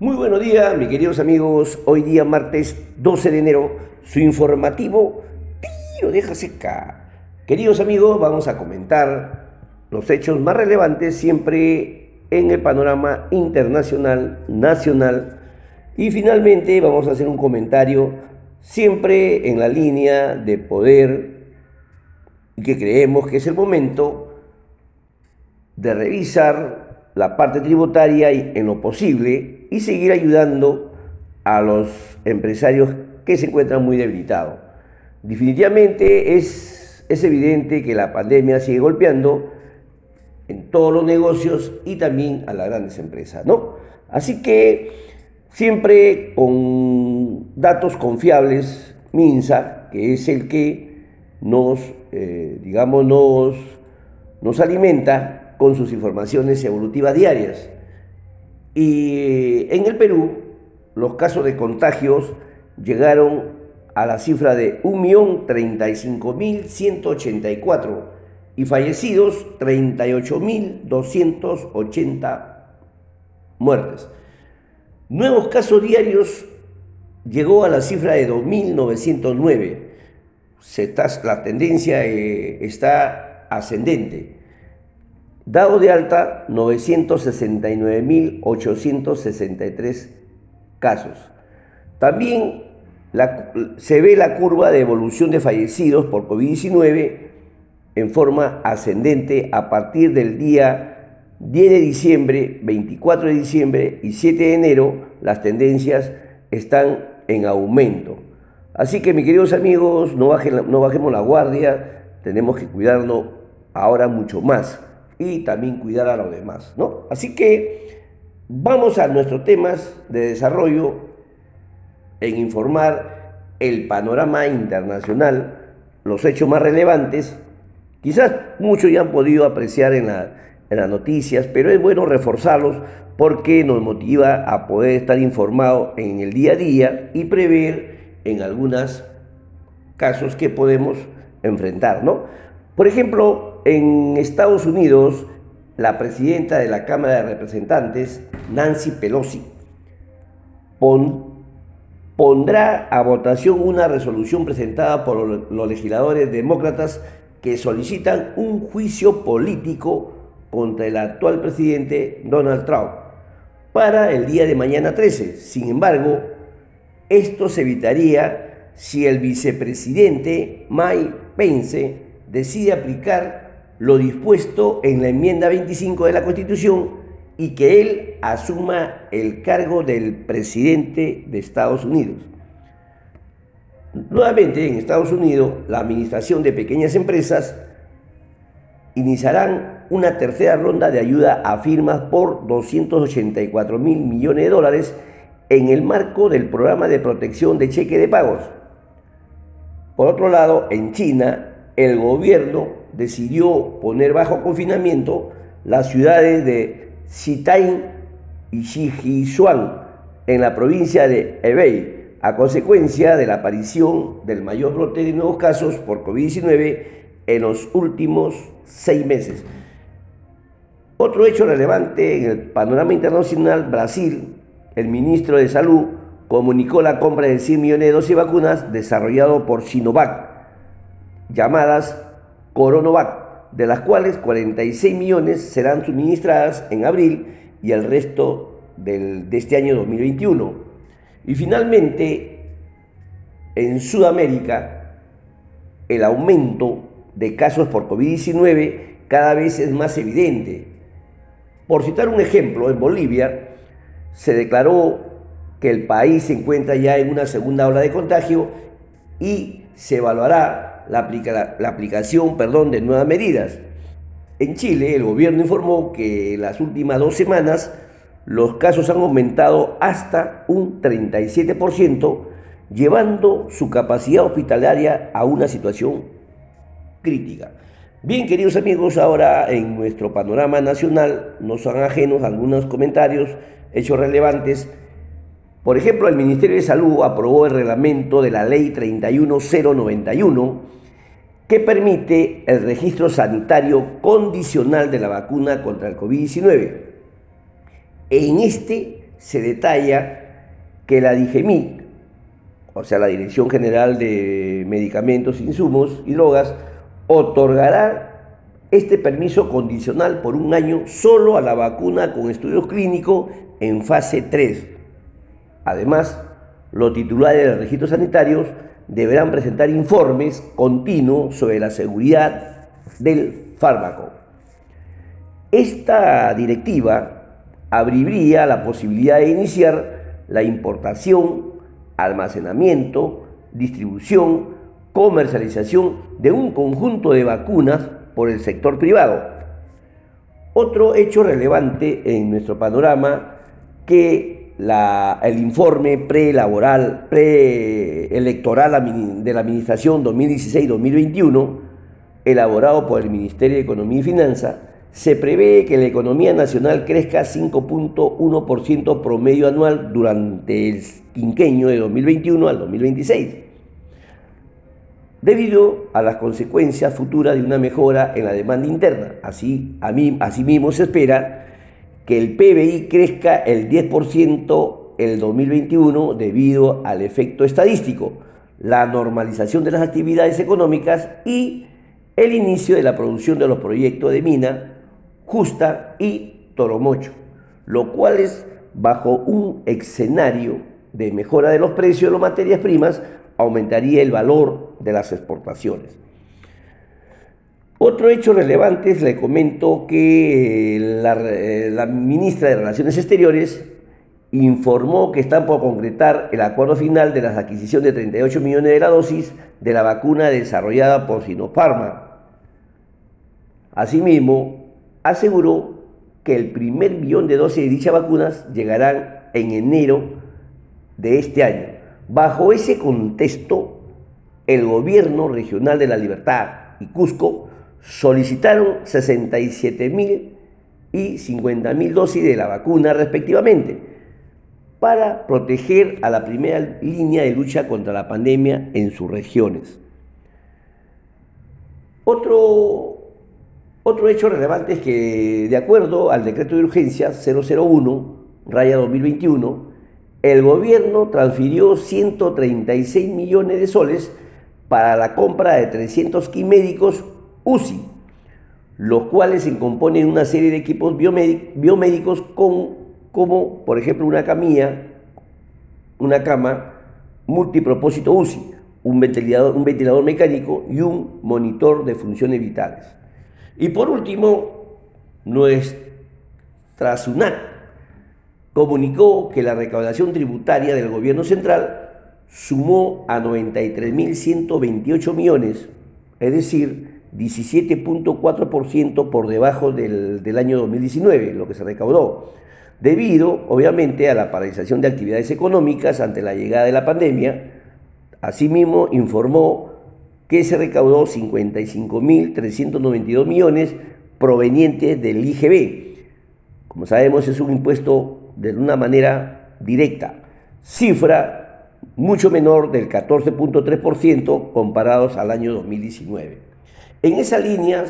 Muy buenos días, mis queridos amigos. Hoy día, martes 12 de enero, su informativo Tiro deja seca. Queridos amigos, vamos a comentar los hechos más relevantes siempre en el panorama internacional, nacional. Y finalmente vamos a hacer un comentario siempre en la línea de poder y que creemos que es el momento de revisar la parte tributaria en lo posible y seguir ayudando a los empresarios que se encuentran muy debilitados. Definitivamente es, es evidente que la pandemia sigue golpeando en todos los negocios y también a las grandes empresas, ¿no? Así que siempre con datos confiables, MINSA, que es el que nos, eh, nos alimenta con sus informaciones evolutivas diarias. Y en el Perú, los casos de contagios llegaron a la cifra de 1.035.184 y fallecidos 38.280 muertes. Nuevos casos diarios llegó a la cifra de 2.909. la tendencia eh, está ascendente. Dado de alta 969.863 casos. También se ve la curva de evolución de fallecidos por COVID-19 en forma ascendente a partir del día 10 de diciembre, 24 de diciembre y 7 de enero, las tendencias están en aumento. Así que mis queridos amigos, no, no bajemos la guardia, tenemos que cuidarnos ahora mucho más y también cuidar a los demás, ¿no? Así que vamos a nuestros temas de desarrollo en informar el panorama internacional, los hechos más relevantes. Quizás muchos ya han podido apreciar en, las noticias, pero es bueno reforzarlos porque nos motiva a poder estar informados en el día a día y prever en algunos casos que podemos enfrentar, ¿no? Por ejemplo, en Estados Unidos, la presidenta de la Cámara de Representantes, Nancy Pelosi, pon, pondrá a votación una resolución presentada por los legisladores demócratas que solicitan un juicio político contra el actual presidente Donald Trump para el día de mañana 13. Sin embargo, esto se evitaría si el vicepresidente Mike Pence decide aplicar lo dispuesto en la enmienda 25 de la Constitución y que él asuma el cargo del presidente de Estados Unidos. Nuevamente, en Estados Unidos, la Administración de Pequeñas Empresas iniciarán una tercera ronda de ayuda a firmas por 284 mil millones de dólares en el marco del programa de protección de cheque de pagos. Por otro lado, en China, el gobierno decidió poner bajo confinamiento las ciudades de Xitain y Xijizuan en la provincia de Hebei, a consecuencia de la aparición del mayor brote de nuevos casos por COVID-19 en los últimos seis meses. Otro hecho relevante en el panorama internacional, Brasil, el ministro de Salud comunicó la compra de 100 millones de dosis de vacunas desarrollado por Sinovac, llamadas Coronovac de las cuales 46 millones serán suministradas en abril y el resto de este año 2021. Y finalmente, en Sudamérica, el aumento de casos por COVID-19 cada vez es más evidente. Por citar un ejemplo, en Bolivia se declaró que el país se encuentra ya en una segunda ola de contagio y se evaluará la, la, aplicación perdón, de nuevas medidas. En Chile, el gobierno informó que en las últimas dos semanas los casos han aumentado hasta un 37%, llevando su capacidad hospitalaria a una situación crítica. Bien, queridos amigos, ahora en nuestro panorama nacional nos son ajenos algunos comentarios, hechos relevantes por ejemplo, el Ministerio de Salud aprobó el reglamento de la Ley 31091 que permite el registro sanitario condicional de la vacuna contra el COVID-19. En este se detalla que la DIGEMIC, o sea, la Dirección General de Medicamentos, Insumos y Drogas, otorgará este permiso condicional por un año solo a la vacuna con estudios clínicos en fase 3. Además, los titulares de registros sanitarios deberán presentar informes continuos sobre la seguridad del fármaco. Esta directiva abriría la posibilidad de iniciar la importación, almacenamiento, distribución, comercialización de un conjunto de vacunas por el sector privado. Otro hecho relevante en nuestro panorama que el informe preelectoral de la Administración 2016-2021, elaborado por el Ministerio de Economía y Finanzas, se prevé que la economía nacional crezca 5.1% promedio anual durante el quinquenio de 2021 al 2026, debido a las consecuencias futuras de una mejora en la demanda interna. Así, a mí, asimismo se espera que el PBI crezca el 10% el 2021 debido al efecto estadístico, la normalización de las actividades económicas y el inicio de la producción de los proyectos de mina Justa y Toromocho, lo cual es bajo un escenario de mejora de los precios de las materias primas, aumentaría el valor de las exportaciones. Otro hecho relevante es, le comento que la, eh, la, ministra de Relaciones Exteriores informó que están por concretar el acuerdo final de la adquisición de 38 millones de la dosis de la vacuna desarrollada por Sinopharma. Asimismo, aseguró que el primer millón de dosis de dichas vacunas llegarán en enero de este año. Bajo ese contexto, el gobierno regional de La Libertad y Cusco solicitaron 67 mil y 50 mil dosis de la vacuna respectivamente para proteger a la primera línea de lucha contra la pandemia en sus regiones. Otro otro hecho relevante es que, de acuerdo al decreto de urgencia 001, raya 2021, el gobierno transfirió 136 millones de soles para la compra de 300 médicos UCI, los cuales se componen una serie de equipos biomédicos con, como, por ejemplo, una camilla, una cama multipropósito UCI, un ventilador, un ventilador mecánico y un monitor de funciones vitales. Y por último, nuestra SUNAT comunicó que la recaudación tributaria del gobierno central sumó a 93.128 millones, es decir, 17.4% por debajo del, del año 2019, lo que se recaudó, debido obviamente a la paralización de actividades económicas ante la llegada de la pandemia. Asimismo, informó que se recaudó 55.392 millones provenientes del IGB. Como sabemos, es un impuesto de una manera directa, cifra mucho menor del 14.3% comparados al año 2019. En esa línea,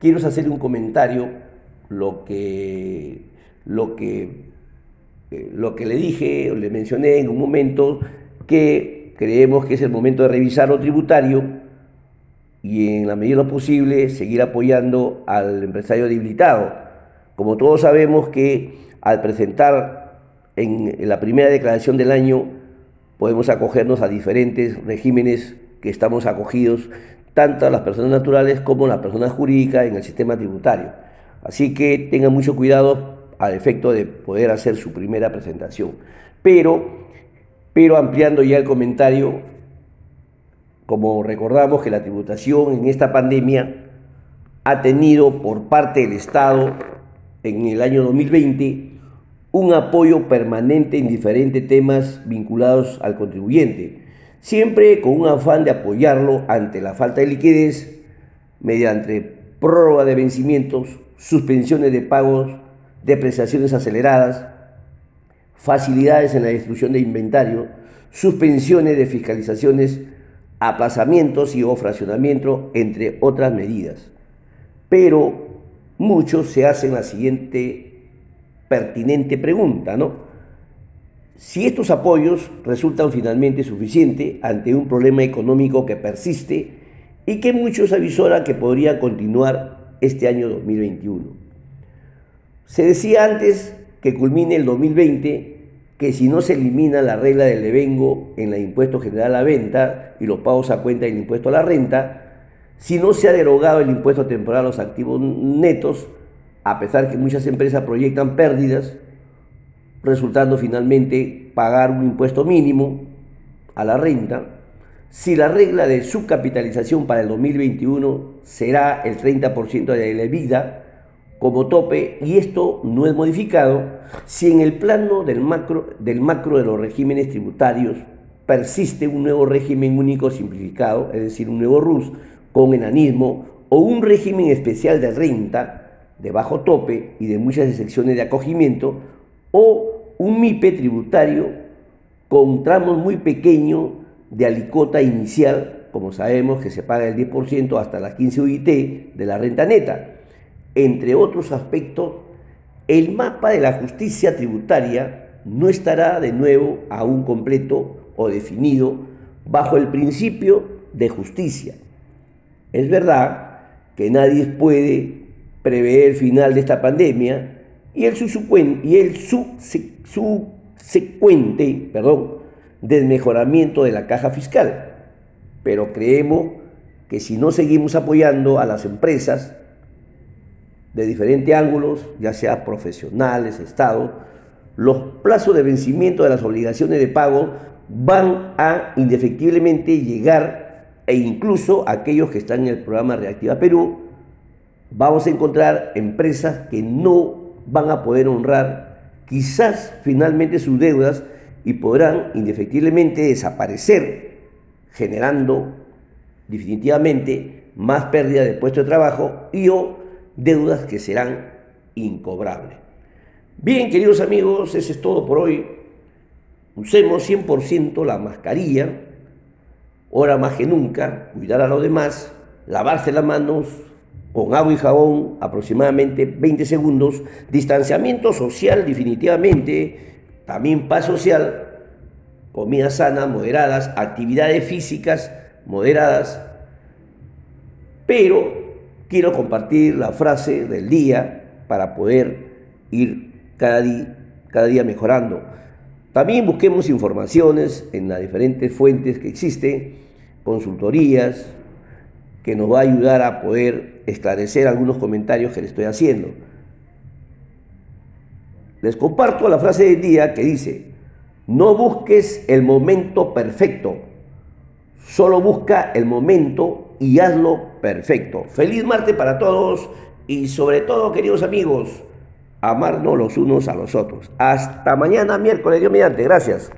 quiero hacer un comentario, lo que, lo que, eh, lo que le dije o le mencioné en un momento, que creemos que es el momento de revisar lo tributario y en la medida posible seguir apoyando al empresario debilitado. Como todos sabemos que al presentar en la primera declaración del año podemos acogernos a diferentes regímenes que estamos acogidos, tanto las personas naturales como las personas jurídicas en el sistema tributario. Así que tengan mucho cuidado al efecto de poder hacer su primera presentación. Pero, pero ampliando ya el comentario, como recordamos que la tributación en esta pandemia ha tenido por parte del Estado en el año 2020 un apoyo permanente en diferentes temas vinculados al contribuyente, siempre con un afán de apoyarlo ante la falta de liquidez mediante prórroga de vencimientos, suspensiones de pagos, depreciaciones aceleradas, facilidades en la destrucción de inventario, suspensiones de fiscalizaciones aplazamientos y o fraccionamiento, entre otras medidas. Pero muchos se hacen la siguiente pertinente pregunta, ¿no? Si estos apoyos resultan finalmente suficientes ante un problema económico que persiste y que muchos avisoran que podría continuar este año 2021. Se decía antes que culmine el 2020 que si no se elimina la regla del devengo en el impuesto general a la venta y los pagos a cuenta del impuesto a la renta, si no se ha derogado el impuesto temporal a los activos netos, a pesar que muchas empresas proyectan pérdidas, resultando finalmente pagar un impuesto mínimo a la renta, si la regla de subcapitalización para el 2021 será el 30% de la vida como tope y esto no es modificado, si en el plano del macro, del macro de los regímenes tributarios persiste un nuevo régimen único simplificado, es decir, un nuevo RUS con enanismo o un régimen especial de renta de bajo tope y de muchas excepciones de acogimiento, o un MIPE tributario con tramos muy pequeños de alicota inicial, como sabemos que se paga el 10% hasta las 15 UIT de la renta neta. Entre otros aspectos, el mapa de la justicia tributaria no estará de nuevo aún completo o definido bajo el principio de justicia. Es verdad que nadie puede prever el final de esta pandemia y el, y el subsecuente perdón, desmejoramiento de la caja fiscal. Pero creemos que si no seguimos apoyando a las empresas de diferentes ángulos, ya sea profesionales, Estado, los plazos de vencimiento de las obligaciones de pago van a indefectiblemente llegar e incluso aquellos que están en el programa Reactiva Perú, vamos a encontrar empresas que no van a poder honrar quizás finalmente sus deudas y podrán indefectiblemente desaparecer, generando definitivamente más pérdida de puesto de trabajo y o deudas que serán incobrables. Bien, queridos amigos, eso es todo por hoy. Usemos 100% la mascarilla, ahora más que nunca, cuidar a los demás, lavarse las manos, con agua y jabón aproximadamente 20 segundos, distanciamiento social definitivamente, también paz social, comida sana, moderadas, actividades físicas moderadas, pero quiero compartir la frase del día para poder ir cada día, cada día mejorando. También busquemos informaciones en las diferentes fuentes que existen, consultorías, que nos va a ayudar a poder esclarecer algunos comentarios que le estoy haciendo. Les comparto la frase del día que dice, no busques el momento perfecto, solo busca el momento y hazlo perfecto. Feliz martes para todos y sobre todo, queridos amigos, amarnos los unos a los otros. Hasta mañana, miércoles, Dios mediante. Gracias.